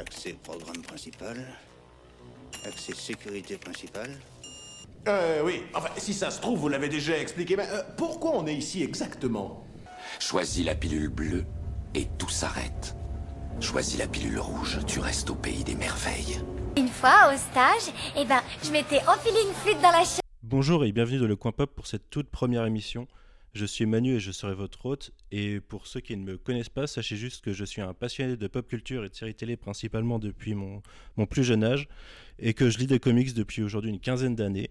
Accès programme principal. Accès sécurité principale. Euh, oui. Enfin, si ça se trouve, vous l'avez déjà expliqué, mais euh, pourquoi on est ici exactement? Choisis la pilule bleue et tout s'arrête. Choisis la pilule rouge, tu restes au pays des merveilles. Une fois, au stage, eh ben, je m'étais enfilé une flûte dans la chair. Bonjour et bienvenue dans le Coin Pop pour cette toute première émission. Je suis Manu et je serai votre hôte. Et pour ceux qui ne me connaissent pas, sachez juste que je suis un passionné de pop culture et de séries télé principalement depuis mon, plus jeune âge et que je lis des comics depuis aujourd'hui une quinzaine d'années.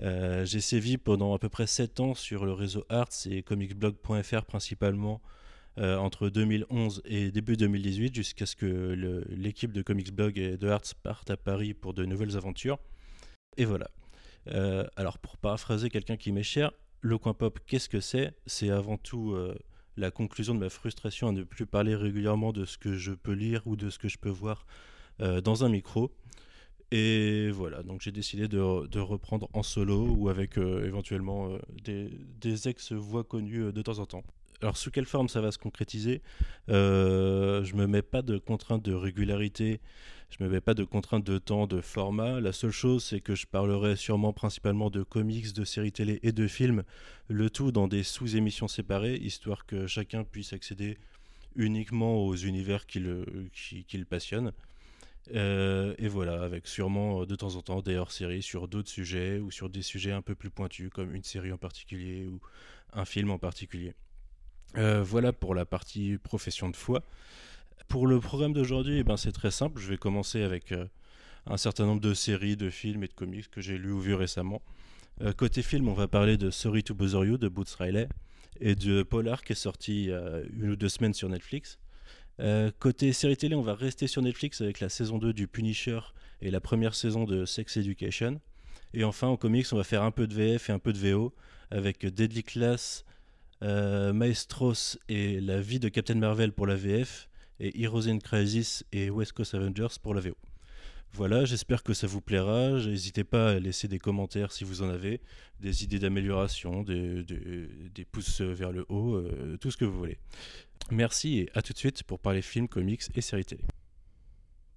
Euh, j'ai sévi pendant à peu près 7 ans sur le réseau Arts et comicsblog.fr principalement euh, entre 2011 et début 2018 jusqu'à ce que l'équipe de Comicsblog et de Arts parte à Paris pour de nouvelles aventures. Et voilà. Euh, alors pour paraphraser quelqu'un qui m'est cher, le coin pop, qu'est-ce que c'est? C'est avant tout euh, la conclusion de ma frustration à ne plus parler régulièrement de ce que je peux lire ou de ce que je peux voir euh, dans un micro. Et voilà, donc j'ai décidé de, reprendre en solo ou avec euh, éventuellement des, ex-voix connues de temps en temps. Alors sous quelle forme ça va se concrétiser? Euh, Je me mets pas de contraintes de régularité, je me mets pas de contraintes de temps, de format. La seule chose, c'est que je parlerai sûrement principalement de comics, de séries télé et de films, le tout dans des sous-émissions séparées, histoire que chacun puisse accéder uniquement aux univers qui le. Euh, et voilà, avec sûrement euh, de temps en temps des hors-séries sur d'autres sujets ou sur des sujets un peu plus pointus, comme une série en particulier ou un film en particulier. Euh, voilà pour la partie profession de foi. Pour le programme d'aujourd'hui, eh ben, c'est très simple. Je vais commencer avec euh, un certain nombre de séries, de films et de comics que j'ai lus ou vus récemment. Euh, côté film, on va parler de Sorry to Bother You de Boots Riley et de Polar qui est sorti une ou deux semaines sur Netflix. Côté série télé, on va rester sur Netflix avec la saison 2 du Punisher et la première saison de Sex Education. Et enfin, en comics, on va faire un peu de VF et un peu de VO avec Deadly Class, Maestros et la vie de Captain Marvel pour la VF et Heroes in Crisis et West Coast Avengers pour la VO. Voilà, j'espère que ça vous plaira. N'hésitez pas à laisser des commentaires si vous en avez, des idées d'amélioration, des pouces vers le haut, euh, tout ce que vous voulez. Merci et à tout de suite pour parler films, comics et séries télé.